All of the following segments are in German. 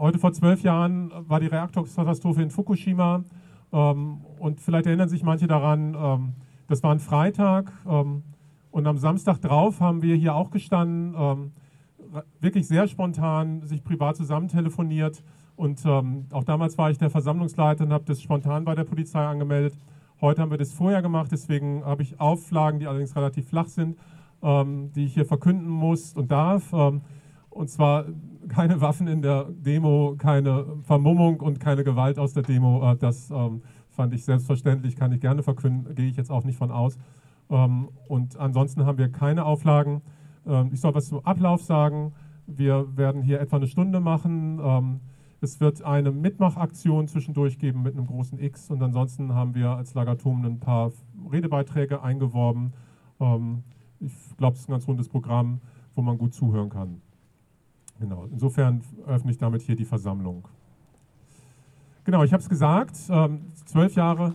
heute vor zwölf Jahren war die Reaktorkatastrophe in Fukushima. Ähm, und vielleicht erinnern sich manche daran, ähm, das war ein Freitag. Ähm, und am Samstag drauf haben wir hier auch gestanden, wirklich sehr spontan sich privat zusammen telefoniert. Und auch damals war ich der Versammlungsleiter und habe das spontan bei der Polizei angemeldet. Heute haben wir das vorher gemacht, deswegen habe ich Auflagen, die allerdings relativ flach sind, die ich hier verkünden muss und darf. Und zwar keine Waffen in der Demo, keine Vermummung und keine Gewalt aus der Demo. Äh, das ähm, fand ich selbstverständlich, kann ich gerne verkünden, gehe ich jetzt auch nicht von aus. Ähm, und ansonsten haben wir keine Auflagen. Ähm, ich soll was zum Ablauf sagen. Wir werden hier etwa eine Stunde machen. Es wird eine Mitmachaktion zwischendurch geben mit einem großen X und ansonsten haben wir als Lagatum ein paar Redebeiträge eingeworben. Ich glaube, es ist ein ganz rundes Programm, wo man gut zuhören kann. Genau, insofern öffne ich damit hier die Versammlung. Genau, ich habe es gesagt, zwölf Jahre.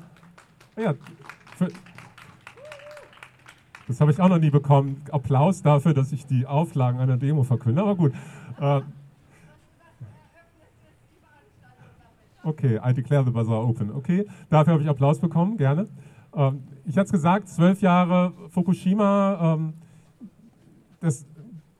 Ja, für, das habe ich auch noch nie bekommen. Applaus dafür, dass ich die Auflagen einer Demo verkünde. Aber gut. Äh, okay, I declare the bazaar open. Okay, dafür habe ich Applaus bekommen, gerne. Ähm, ich hatte es gesagt, zwölf Jahre Fukushima. Ähm, das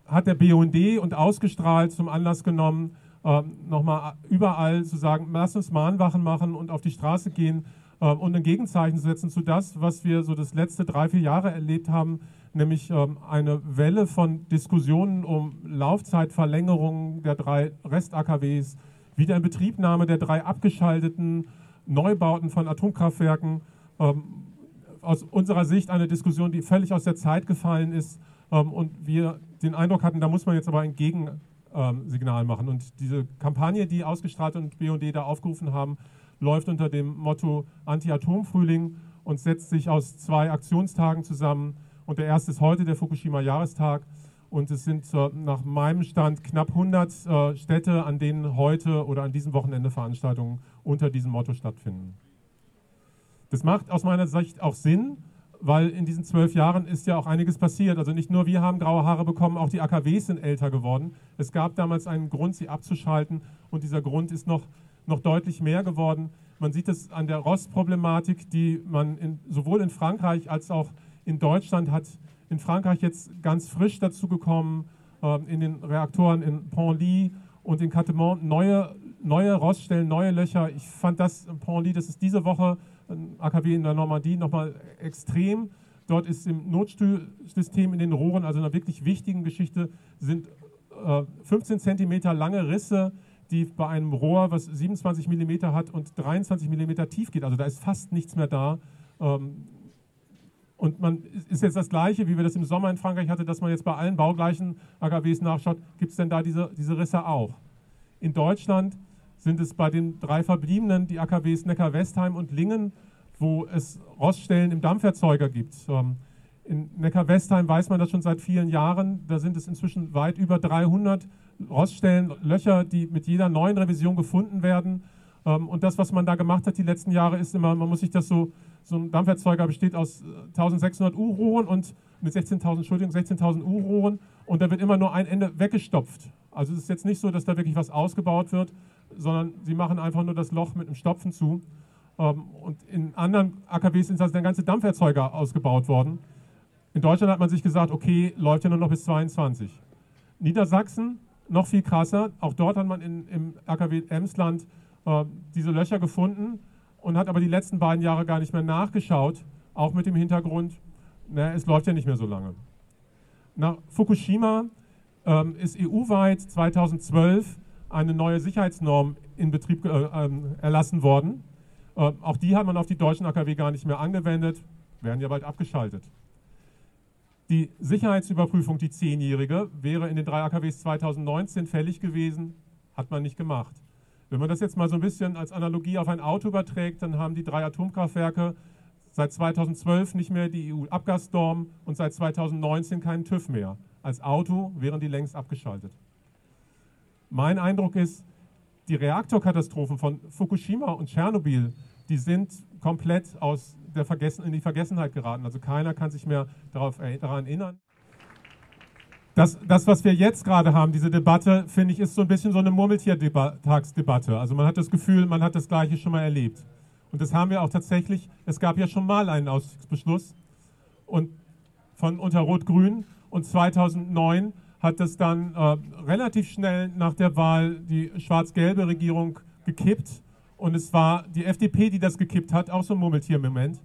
hat der BUND und ausgestrahlt zum Anlass genommen, ähm, nochmal überall zu sagen, lass uns Mahnwachen machen und auf die Straße gehen ähm, und ein Gegenzeichen setzen zu das, was wir so das letzte drei, vier Jahre erlebt haben, nämlich ähm, eine Welle von Diskussionen um Laufzeitverlängerung der drei Rest-AKWs, Wiederinbetriebnahme der drei abgeschalteten Neubauten von Atomkraftwerken. Aus unserer Sicht eine Diskussion, die völlig aus der Zeit gefallen ist und wir den Eindruck hatten, da muss man jetzt aber ein Gegensignal machen. Und diese Kampagne, die ausgestrahlt und BD da aufgerufen haben, läuft unter dem Motto Anti-Atom-Frühling und setzt sich aus zwei Aktionstagen zusammen. Und der erste ist heute der Fukushima-Jahrestag. Und es sind äh, nach meinem Stand knapp 100 äh, Städte, an denen heute oder an diesem Wochenende Veranstaltungen unter diesem Motto stattfinden. Das macht aus meiner Sicht auch Sinn, weil in diesen zwölf Jahren ist ja auch einiges passiert. Also nicht nur wir haben graue Haare bekommen, auch die AKWs sind älter geworden. Es gab damals einen Grund, sie abzuschalten und dieser Grund ist noch noch deutlich mehr geworden. Man sieht es an der Rostproblematik, die man in, sowohl in Frankreich als auch in Deutschland hat. In Frankreich jetzt ganz frisch dazu gekommen, äh, in den Reaktoren in Pont-Ly und in Catemont neue, neue Roststellen, neue Löcher. Ich fand das in Pont-Ly, das ist diese Woche AKW in der Normandie nochmal extrem. Dort ist im Notstuhlsystem in den Rohren, also einer wirklich wichtigen Geschichte, sind äh, 15 Zentimeter lange Risse die bei einem Rohr, was 27 mm hat und 23 mm tief geht, also da ist fast nichts mehr da. Ähm, und man ist jetzt das Gleiche, wie wir das im Sommer in Frankreich hatten, dass man jetzt bei allen baugleichen AKWs nachschaut, gibt es denn da diese, diese Risse auch? In Deutschland sind es bei den drei verbliebenen, die AKWs Neckar-Westheim und Lingen, wo es Roststellen im Dampferzeuger gibt. Ähm, in Neckar-Westheim weiß man das schon seit vielen Jahren. Da sind es inzwischen weit über 300 Roststellen, Löcher, die mit jeder neuen Revision gefunden werden. Ähm, und das, was man da gemacht hat die letzten Jahre, ist immer, man muss sich das so, so ein Dampferzeuger besteht aus 1600 äh, U-Rohren und mit 16.000, Entschuldigung, 16.000 U-Rohren und da wird immer nur ein Ende weggestopft. Also es ist jetzt nicht so, dass da wirklich was ausgebaut wird, sondern sie machen einfach nur das Loch mit einem Stopfen zu. Ähm, und in anderen AKWs sind der ganze Dampferzeuger ausgebaut worden. In Deutschland hat man sich gesagt, okay, läuft ja nur noch bis 22. Niedersachsen noch viel krasser, auch dort hat man in, im AKW Emsland äh, diese Löcher gefunden und hat aber die letzten beiden Jahre gar nicht mehr nachgeschaut, auch mit dem Hintergrund, na, es läuft ja nicht mehr so lange. Nach Fukushima ähm, ist EU-weit 2012 eine neue Sicherheitsnorm in Betrieb äh, äh, erlassen worden. Äh, auch die hat man auf die deutschen AKW gar nicht mehr angewendet, werden ja bald abgeschaltet. Die Sicherheitsüberprüfung, die zehnjährige, wäre in den drei AKWs 2019 fällig gewesen, hat man nicht gemacht. Wenn man das jetzt mal so ein bisschen als Analogie auf ein Auto überträgt, dann haben die drei Atomkraftwerke seit 2012 nicht mehr die EU-Abgasnorm und seit 2019 keinen TÜV mehr. Als Auto wären die längst abgeschaltet. Mein Eindruck ist, die Reaktorkatastrophen von Fukushima und Tschernobyl, die sind komplett aus der Vergessen, in die Vergessenheit geraten. Also keiner kann sich mehr darauf, daran erinnern. das, das, was wir jetzt gerade haben, diese Debatte, finde ich, ist so ein bisschen so eine Murmeltiertagsdebatte. Also man hat das Gefühl, man hat das Gleiche schon mal erlebt. Und das haben wir auch tatsächlich. Es gab ja schon mal einen Ausstiegsbeschluss und von unter Rot-Grün und 2009 hat es dann äh, relativ schnell nach der Wahl die schwarz-gelbe Regierung gekippt und es war die FDP, die das gekippt hat, auch so ein Murmeltier-Moment.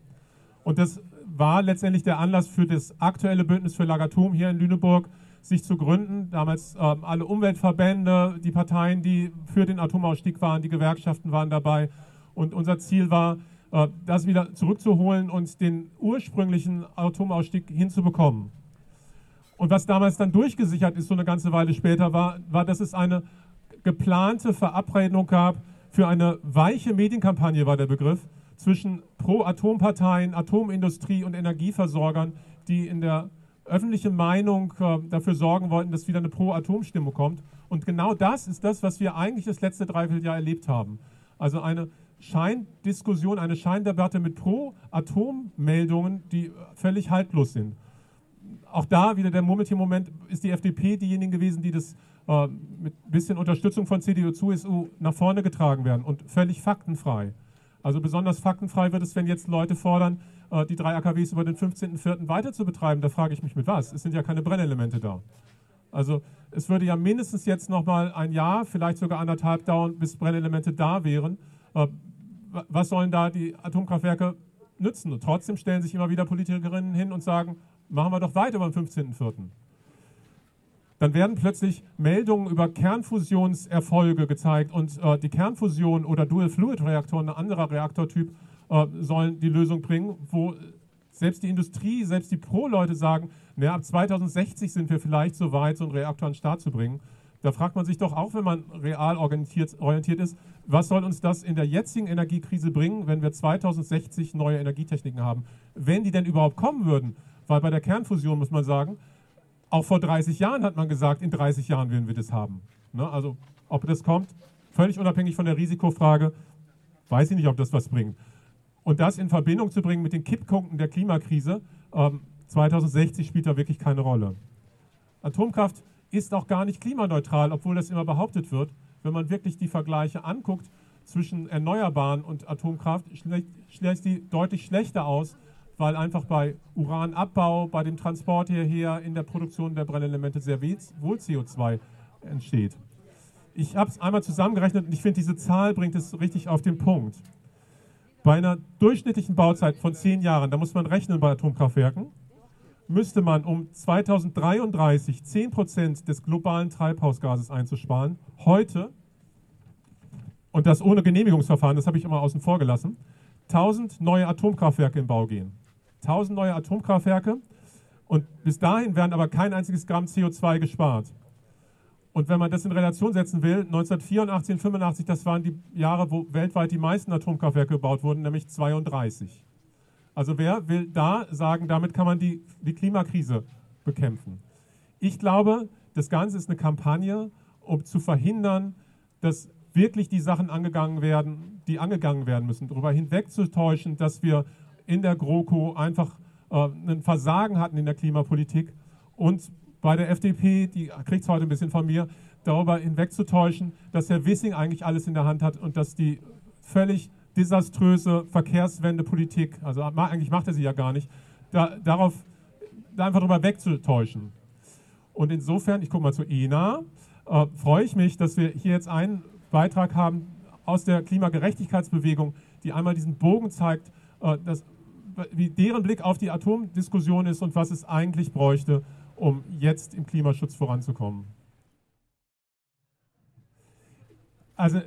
Und das war letztendlich der Anlass für das aktuelle Bündnis für Lagatom hier in Lüneburg, sich zu gründen. Damals ähm, alle Umweltverbände, die Parteien, die für den Atomausstieg waren, die Gewerkschaften waren dabei. Und unser Ziel war, äh, das wieder zurückzuholen und den ursprünglichen Atomausstieg hinzubekommen. Und was damals dann durchgesichert ist, so eine ganze Weile später, war, war dass es eine geplante Verabredung gab für eine weiche Medienkampagne, war der Begriff, zwischen Pro-Atom-Parteien, Atomindustrie und Energieversorgern, die in der öffentlichen Meinung äh, dafür sorgen wollten, dass wieder eine Pro-Atom-Stimmung kommt. Und genau das ist das, was wir eigentlich das letzte Dreivierteljahr erlebt haben. Also eine Scheindiskussion, eine Scheindebatte mit Pro-Atom-Meldungen, die völlig haltlos sind. Auch da wieder der Murmeltier-Moment ist die FDP diejenige gewesen, die das äh, mit ein bisschen Unterstützung von CDU, CSU nach vorne getragen werden und völlig faktenfrei. Also besonders faktenfrei wird es, wenn jetzt Leute fordern, äh, die drei AKWs über den 15.04. weiter zu betreiben. Da frage ich mich mit was? Es sind ja keine Brennelemente da. Also es würde ja mindestens jetzt noch mal ein Jahr, vielleicht sogar anderthalb dauern, bis Brennelemente da wären. Äh, was sollen da die Atomkraftwerke nützen? Und trotzdem stellen sich immer wieder Politikerinnen hin und sagen, machen wir doch weiter beim 15.04 dann werden plötzlich Meldungen über Kernfusionserfolge gezeigt und äh, die Kernfusion oder Dual-Fluid-Reaktoren, ein anderer Reaktortyp, äh, sollen die Lösung bringen, wo selbst die Industrie, selbst die Pro-Leute sagen, naja, ab 2060 sind wir vielleicht so weit, so einen Reaktor an den Start zu bringen. Da fragt man sich doch auch, wenn man real orientiert, orientiert ist, was soll uns das in der jetzigen Energiekrise bringen, wenn wir 2060 neue Energietechniken haben? Wenn die denn überhaupt kommen würden, weil bei der Kernfusion muss man sagen, auch vor 30 Jahren hat man gesagt, in 30 Jahren werden wir das haben. Ne? Also ob das kommt, völlig unabhängig von der Risikofrage, weiß ich nicht, ob das was bringt. Und das in Verbindung zu bringen mit den Kipppunkten der Klimakrise, ähm, 2060 spielt da wirklich keine Rolle. Atomkraft ist auch gar nicht klimaneutral, obwohl das immer behauptet wird. Wenn man wirklich die Vergleiche anguckt zwischen Erneuerbaren und Atomkraft, schlägt die deutlich schlechter aus weil einfach bei Uranabbau, bei dem Transport hierher, in der Produktion der Brennelemente sehr wohl CO2 entsteht. Ich habe es einmal zusammengerechnet und ich finde, diese Zahl bringt es richtig auf den Punkt. Bei einer durchschnittlichen Bauzeit von zehn Jahren, da muss man rechnen bei Atomkraftwerken, müsste man, um 2033 10 Prozent des globalen Treibhausgases einzusparen, heute, und das ohne Genehmigungsverfahren, das habe ich immer außen vor gelassen, 1000 neue Atomkraftwerke in Bau gehen. 1000 neue Atomkraftwerke und bis dahin werden aber kein einziges Gramm CO2 gespart. Und wenn man das in Relation setzen will, 1984 und 85, das waren die Jahre, wo weltweit die meisten Atomkraftwerke gebaut wurden, nämlich 32. Also wer will da sagen, damit kann man die, die Klimakrise bekämpfen? Ich glaube, das Ganze ist eine Kampagne, um zu verhindern, dass wirklich die Sachen angegangen werden, die angegangen werden müssen, darüber hinwegzutäuschen, dass wir in der GroKo einfach äh, ein Versagen hatten in der Klimapolitik und bei der FDP, die kriegt es heute ein bisschen von mir, darüber hinwegzutäuschen, dass Herr Wissing eigentlich alles in der Hand hat und dass die völlig desaströse Verkehrswendepolitik, also eigentlich macht er sie ja gar nicht, da, darauf da einfach darüber wegzutäuschen. Und insofern, ich gucke mal zu ENA, äh, freue ich mich, dass wir hier jetzt einen Beitrag haben aus der Klimagerechtigkeitsbewegung, die einmal diesen Bogen zeigt, äh, dass wie deren Blick auf die Atomdiskussion ist und was es eigentlich bräuchte, um jetzt im Klimaschutz voranzukommen. Also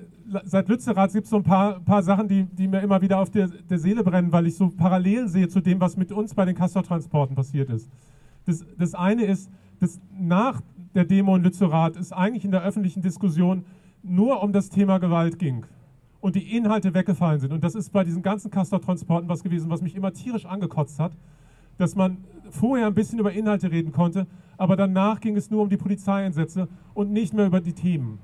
seit Lützerath gibt es so ein paar, paar Sachen, die, die, mir immer wieder auf der, der, Seele brennen, weil ich so Parallelen sehe zu dem, was mit uns bei den Castor-Transporten passiert ist. Das, das eine ist, dass nach der Demo in Lützerath es eigentlich in der öffentlichen Diskussion nur um das Thema Gewalt ging und die Inhalte weggefallen sind. Und das ist bei diesen ganzen Castor-Transporten was gewesen, was mich immer tierisch angekotzt hat, dass man vorher ein bisschen über Inhalte reden konnte, aber danach ging es nur um die Polizeieinsätze und nicht mehr über die Themen.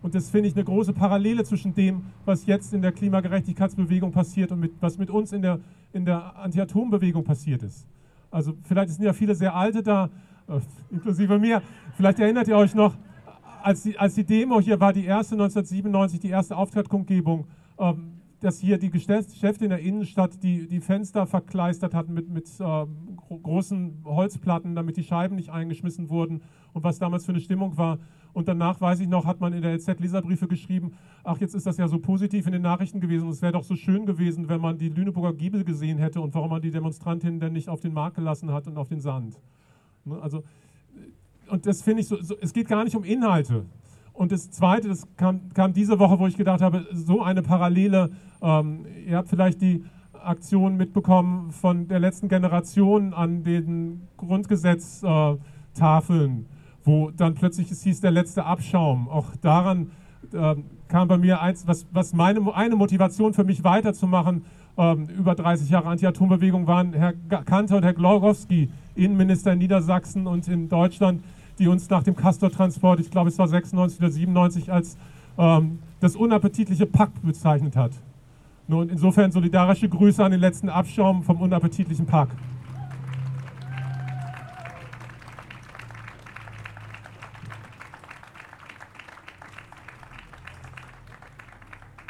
Und das finde ich eine große Parallele zwischen dem, was jetzt in der Klimagerechtigkeitsbewegung passiert und mit, was mit uns in der, in der Anti-Atom-Bewegung passiert ist. Also vielleicht sind ja viele sehr alte da, äh, inklusive mir. Vielleicht erinnert ihr euch noch, als die, als die Demo hier war, die erste 1997, die erste Auftragskundgebung, ähm, dass hier die Geschäfte in der Innenstadt die, die Fenster verkleistert hatten mit, mit äh, großen Holzplatten, damit die Scheiben nicht eingeschmissen wurden und was damals für eine Stimmung war. Und danach, weiß ich noch, hat man in der LZ Leserbriefe geschrieben, ach, jetzt ist das ja so positiv in den Nachrichten gewesen. Es wäre doch so schön gewesen, wenn man die Lüneburger Giebel gesehen hätte und warum man die Demonstrantinnen denn nicht auf den Markt gelassen hat und auf den Sand. Ne, also, und das finde ich so, so, es geht gar nicht um Inhalte. Und das Zweite, das kam, kam diese Woche, wo ich gedacht habe, so eine Parallele, ähm, ihr habt vielleicht die Aktion mitbekommen von der letzten Generation an den Grundgesetztafeln. Wo dann plötzlich es hieß, der letzte Abschaum. Auch daran äh, kam bei mir eins, was, was meine, eine Motivation für mich weiterzumachen, ähm, über 30 Jahre Anti-Atom-Bewegung waren Herr Kanter und Herr Glorowski, Innenminister in Niedersachsen und in Deutschland, die uns nach dem Castor-Transport, ich glaube es war 96 oder 97, als ähm, das unappetitliche Pakt bezeichnet hat. Nun, insofern solidarische Grüße an den letzten Abschaum vom unappetitlichen Pakt.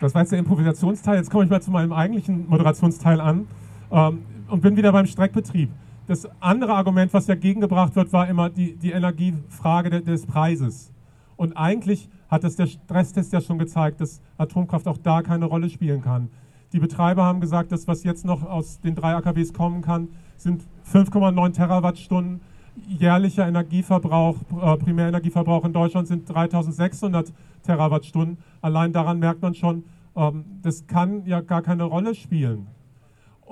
Das war jetzt der Improvisationsteil. Jetzt komme ich mal zu meinem eigentlichen Moderationsteil an ähm, und bin wieder beim Streckbetrieb. Das andere Argument, was dagegen gebracht wird, war immer die, die Energiefrage de, des Preises. Und eigentlich hat das der Stresstest ja schon gezeigt, dass Atomkraft auch da keine Rolle spielen kann. Die Betreiber haben gesagt, dass was jetzt noch aus den drei AKWs kommen kann, sind 5,9 Terawattstunden. Jährlicher Energieverbrauch, äh, Primärenergieverbrauch in Deutschland sind 3600 Terawattstunden. Allein daran merkt man schon, ähm, das kann ja gar keine Rolle spielen.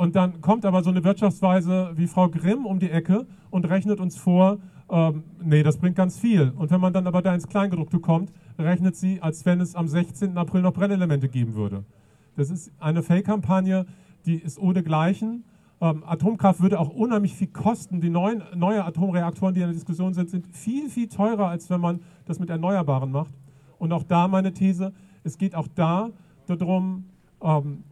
Und dann kommt aber so eine Wirtschaftsweise wie Frau Grimm um die Ecke und rechnet uns vor, ähm, nee, das bringt ganz viel. Und wenn man dann aber da ins Kleingedruckte kommt, rechnet sie, als wenn es am 16. April noch Brennelemente geben würde. Das ist eine Fake-Kampagne, die ist ohne Gleichen. Ähm, Atomkraft würde auch unheimlich viel kosten. Die neuen neue Atomreaktoren, die in der Diskussion sind, sind viel, viel teurer, als wenn man das mit Erneuerbaren macht. Und auch da meine These, es geht auch da darum, ähm,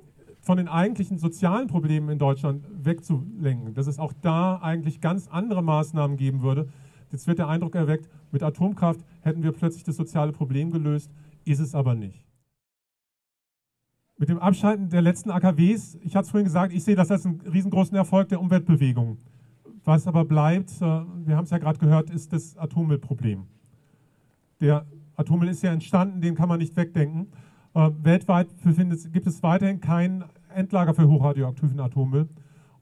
von den eigentlichen sozialen Problemen in Deutschland wegzulenken, dass es auch da eigentlich ganz andere Maßnahmen geben würde. Jetzt wird der Eindruck erweckt, mit Atomkraft hätten wir plötzlich das soziale Problem gelöst, ist es aber nicht. Mit dem Abschalten der letzten AKWs, ich hatte es vorhin gesagt, ich sehe das als einen riesengroßen Erfolg der Umweltbewegung. Was aber bleibt, äh, wir haben es ja gerade gehört, ist das Atommüllproblem. Der Atommüll ist ja entstanden, den kann man nicht wegdenken. Äh, weltweit gibt es weiterhin kein Endlager für hochradioaktiven Atommüll.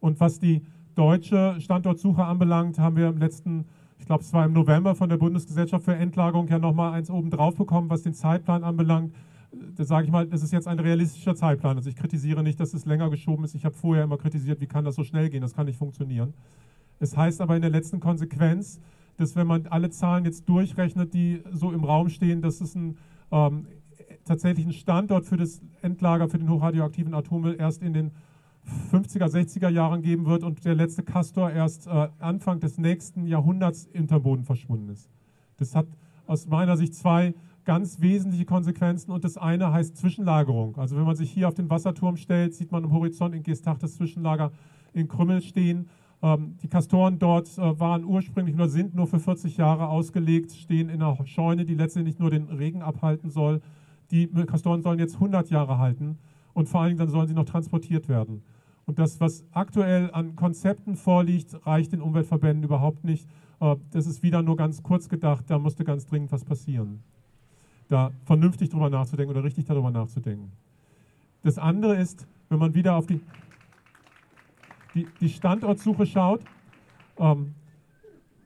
Und was die deutsche Standortsuche anbelangt, haben wir im letzten, ich glaube es war im November von der Bundesgesellschaft für Endlagerung ja nochmal eins oben drauf bekommen, was den Zeitplan anbelangt. Da sage ich mal, das ist jetzt ein realistischer Zeitplan. Also ich kritisiere nicht, dass es länger geschoben ist. Ich habe vorher immer kritisiert, wie kann das so schnell gehen? Das kann nicht funktionieren. Es heißt aber in der letzten Konsequenz, dass wenn man alle Zahlen jetzt durchrechnet, die so im Raum stehen, dass es ein, ähm, tatsächlich einen Standort für das Endlager für den hochradioaktiven Atommüll erst in den 50er, 60er Jahren geben wird und der letzte Castor erst äh, Anfang des nächsten Jahrhunderts hinterm Boden verschwunden ist. Das hat aus meiner Sicht zwei ganz wesentliche Konsequenzen und das eine heißt Zwischenlagerung. Also wenn man sich hier auf den Wasserturm stellt, sieht man am Horizont in Gestach das Zwischenlager in Krümmel stehen ähm, die Kastoren dort äh, waren ursprünglich oder sind nur für 40 Jahre ausgelegt, stehen in einer Scheune, die letztendlich nur den Regen abhalten soll. Die Kastoren sollen jetzt 100 Jahre halten und vor allen Dingen dann sollen sie noch transportiert werden. Und das, was aktuell an Konzepten vorliegt, reicht den Umweltverbänden überhaupt nicht. Äh, das ist wieder nur ganz kurz gedacht, da musste ganz dringend was passieren. Da vernünftig drüber nachzudenken oder richtig darüber nachzudenken. Das andere ist, wenn man wieder auf die die, die Standortsuche schaut, ähm,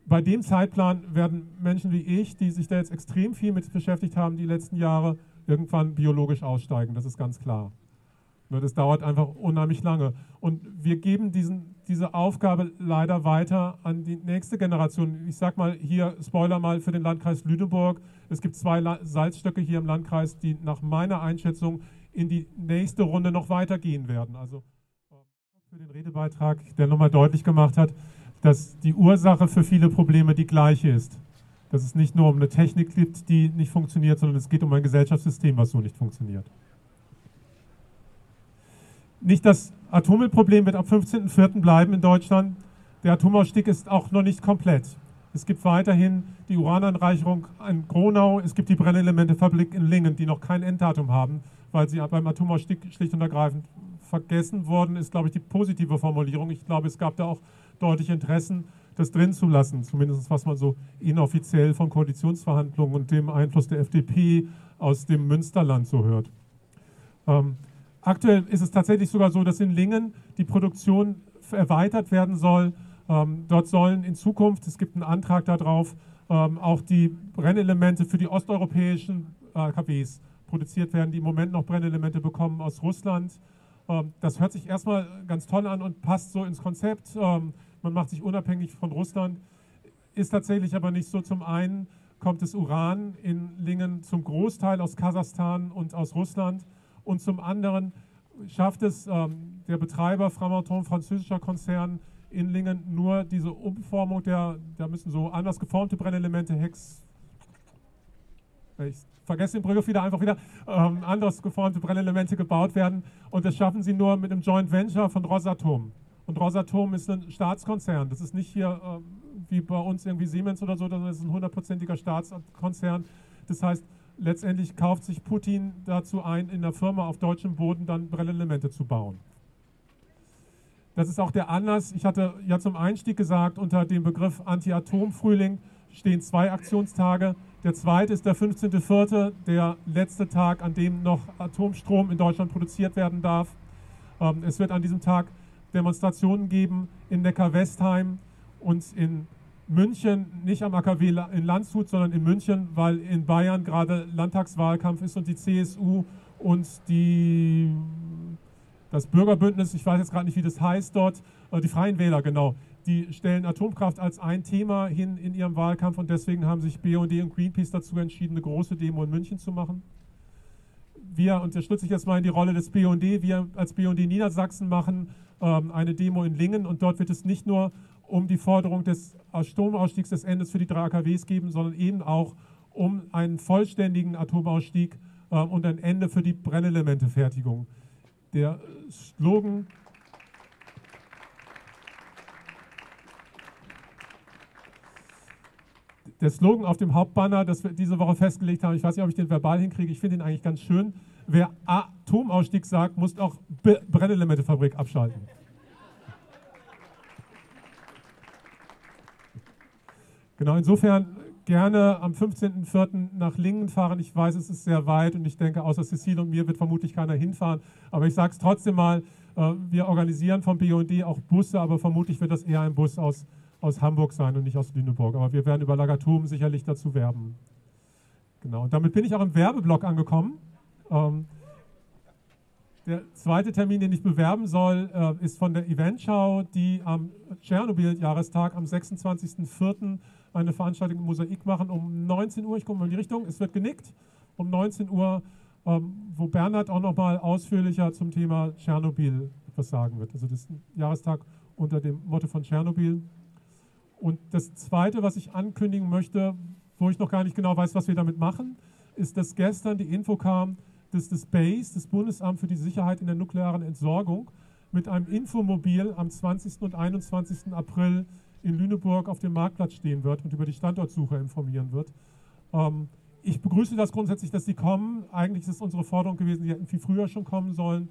bei dem Zeitplan werden Menschen wie ich, die sich da jetzt extrem viel mit beschäftigt haben die letzten Jahre, irgendwann biologisch aussteigen. Das ist ganz klar. Nur das dauert einfach unheimlich lange. Und wir geben diesen, diese Aufgabe leider weiter an die nächste Generation. Ich sage mal hier, Spoiler mal für den Landkreis Lüneburg. Es gibt zwei Salzstöcke hier im Landkreis, die nach meiner Einschätzung in die nächste Runde noch weitergehen werden. Also für den Redebeitrag, der nochmal deutlich gemacht hat, dass die Ursache für viele Probleme die gleiche ist. Dass es nicht nur um eine Technik geht, die nicht funktioniert, sondern es geht um ein Gesellschaftssystem, was so nicht funktioniert. Nicht das Atommüllproblem wird ab 15.04. bleiben in Deutschland. Der Atomausstieg ist auch noch nicht komplett. Es gibt weiterhin die Urananreicherung in Gronau. Es gibt die Brennelementefabrik in Lingen, die noch kein Enddatum haben, weil sie beim Atomausstieg schlicht und ergreifend vergessen worden ist, glaube ich, die positive Formulierung. Ich glaube, es gab da auch deutliche Interessen, das drin zu lassen, zumindest was man so inoffiziell von Koalitionsverhandlungen und dem Einfluss der FDP aus dem Münsterland so hört. Ähm, aktuell ist es tatsächlich sogar so, dass in Lingen die Produktion erweitert werden soll. Ähm, dort sollen in Zukunft, es gibt einen Antrag darauf, ähm, auch die Brennelemente für die osteuropäischen AKWs produziert werden, die im Moment noch Brennelemente bekommen aus Russland. Ähm, das hört sich erstmal ganz toll an und passt so ins Konzept. Man macht sich unabhängig von Russland, ist tatsächlich aber nicht so. Zum einen kommt das Uran in Lingen zum Großteil aus Kasachstan und aus Russland und zum anderen schafft es ähm, der Betreiber Framatome, französischer Konzern, in Lingen nur diese Umformung der, da müssen so anders geformte Brennelemente, Hex, ich vergesse den Begriff wieder, einfach wieder ähm, anders geformte Brennelemente gebaut werden und das schaffen sie nur mit einem Joint Venture von Rosatom. Und Rosatom ist ein Staatskonzern, das ist nicht hier ähm, wie bei uns irgendwie Siemens oder so, sondern es ist ein hundertprozentiger Staatskonzern. Das heißt, letztendlich kauft sich Putin dazu ein, in der Firma auf deutschem Boden dann Brennelemente zu bauen. Das ist auch der Anlass. Ich hatte ja zum Einstieg gesagt, unter dem Begriff Anti-Atom-Frühling stehen zwei Aktionstage. Der zweite ist der 15.04., der letzte Tag, an dem noch Atomstrom in Deutschland produziert werden darf. Ähm, es wird an diesem Tag Demonstrationen geben in Neckar-Westheim und in München, nicht am AKW in Landshut, sondern in München, weil in Bayern gerade Landtagswahlkampf ist und die CSU und die das Bürgerbündnis, ich weiß jetzt gerade nicht, wie das heißt dort, äh, die Freien Wähler, genau, die stellen Atomkraft als ein Thema hin in ihrem Wahlkampf und deswegen haben sich BUND und Greenpeace dazu entschieden, eine große Demo in München zu machen. Wir unterstützen jetzt mal in die Rolle des BUND. Wir als BUND Niedersachsen machen eine Demo in Lingen und dort wird es nicht nur um die Forderung des Atomausstiegs des Endes für die drei AKWs geben, sondern eben auch um einen vollständigen Atomausstieg äh, und ein Ende für die Brennelementefertigung. Der Slogan der Slogan auf dem Hauptbanner, das wir diese Woche festgelegt haben, ich weiß nicht, ob ich den verbal hinkriege, ich finde ihn eigentlich ganz schön. Wer Atomausstieg sagt, muss auch Brennelementefabrik abschalten. Genau, insofern gerne am 15.04. nach Lingen fahren. Ich weiß, es ist sehr weit und ich denke, außer Cecile und mir wird vermutlich keiner hinfahren. Aber ich sage es trotzdem mal, äh, wir organisieren vom BUND auch Busse, aber vermutlich wird das eher ein Bus aus, aus Hamburg sein und nicht aus Lüneburg. Aber wir werden über Lagatum sicherlich dazu werben. Genau, und damit bin ich auch im Werbeblock angekommen. Ähm, der zweite Termin, den ich bewerben soll, äh, ist von der Eventschau, die am Tschernobyl-Jahrestag am 26.04 eine Veranstaltung im Mosaik machen um 19 Uhr. Ich gucke mal in die Richtung, es wird genickt. Um 19 Uhr, ähm, wo Bernhard auch nochmal ausführlicher zum Thema Tschernobyl etwas sagen wird. Also das ist ein Jahrestag unter dem Motto von Tschernobyl. Und das Zweite, was ich ankündigen möchte, wo ich noch gar nicht genau weiß, was wir damit machen, ist, dass gestern die Info kam, dass das BASE, das Bundesamt für die Sicherheit in der nuklearen Entsorgung, mit einem Infomobil am 20. und 21. April in Lüneburg auf dem Marktplatz stehen wird und über die Standortsuche informieren wird. Ähm, ich begrüße das grundsätzlich, dass Sie kommen. Eigentlich ist es unsere Forderung gewesen, Sie hätten viel früher schon kommen sollen.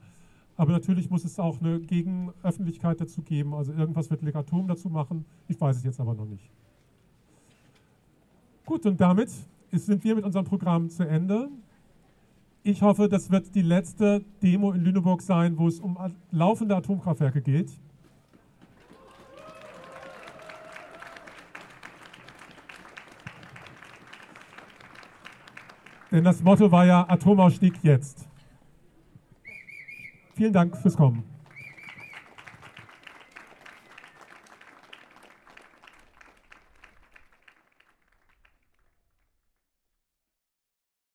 Aber natürlich muss es auch eine Gegenöffentlichkeit dazu geben. Also irgendwas wird Legatum dazu machen. Ich weiß es jetzt aber noch nicht. Gut, und damit sind wir mit unserem Programm zu Ende. Ich hoffe, das wird die letzte Demo in Lüneburg sein, wo es um laufende Atomkraftwerke geht. Denn das Motto war ja Atomausstieg jetzt. Vielen Dank fürs Kommen.